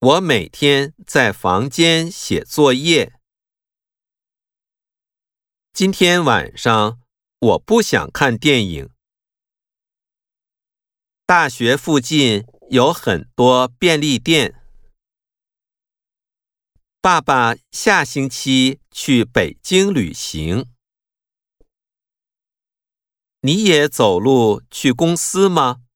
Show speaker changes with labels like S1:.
S1: 我每天在房间写作业。今天晚上我不想看电影。大学附近有很多便利店。爸爸下星期去北京旅行。你也走路去公司吗？